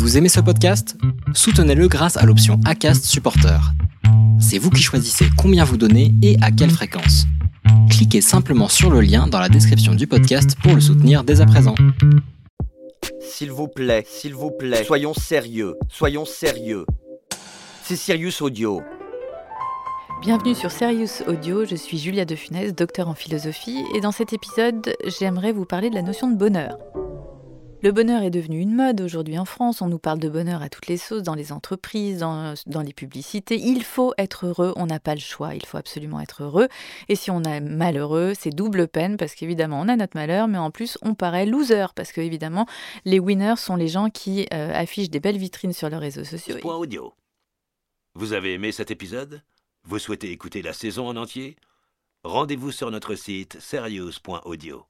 Vous aimez ce podcast? Soutenez-le grâce à l'option ACAST Supporter. C'est vous qui choisissez combien vous donnez et à quelle fréquence. Cliquez simplement sur le lien dans la description du podcast pour le soutenir dès à présent. S'il vous plaît, s'il vous plaît, soyons sérieux, soyons sérieux. C'est Sirius Audio. Bienvenue sur Serious Audio, je suis Julia de Funès, docteur en philosophie, et dans cet épisode, j'aimerais vous parler de la notion de bonheur. Le bonheur est devenu une mode aujourd'hui en France, on nous parle de bonheur à toutes les sauces, dans les entreprises, dans, les publicités. Il faut être heureux, on n'a pas le choix, il faut absolument être heureux. Et si on est malheureux, c'est double peine, parce qu'évidemment on a notre malheur, mais en plus on paraît loser, parce qu'évidemment les winners sont les gens qui euh, affichent des belles vitrines sur leurs réseaux sociaux. Point audio. Vous avez aimé cet épisode? Vous souhaitez écouter la saison en entier? Rendez-vous sur notre site serious.audio.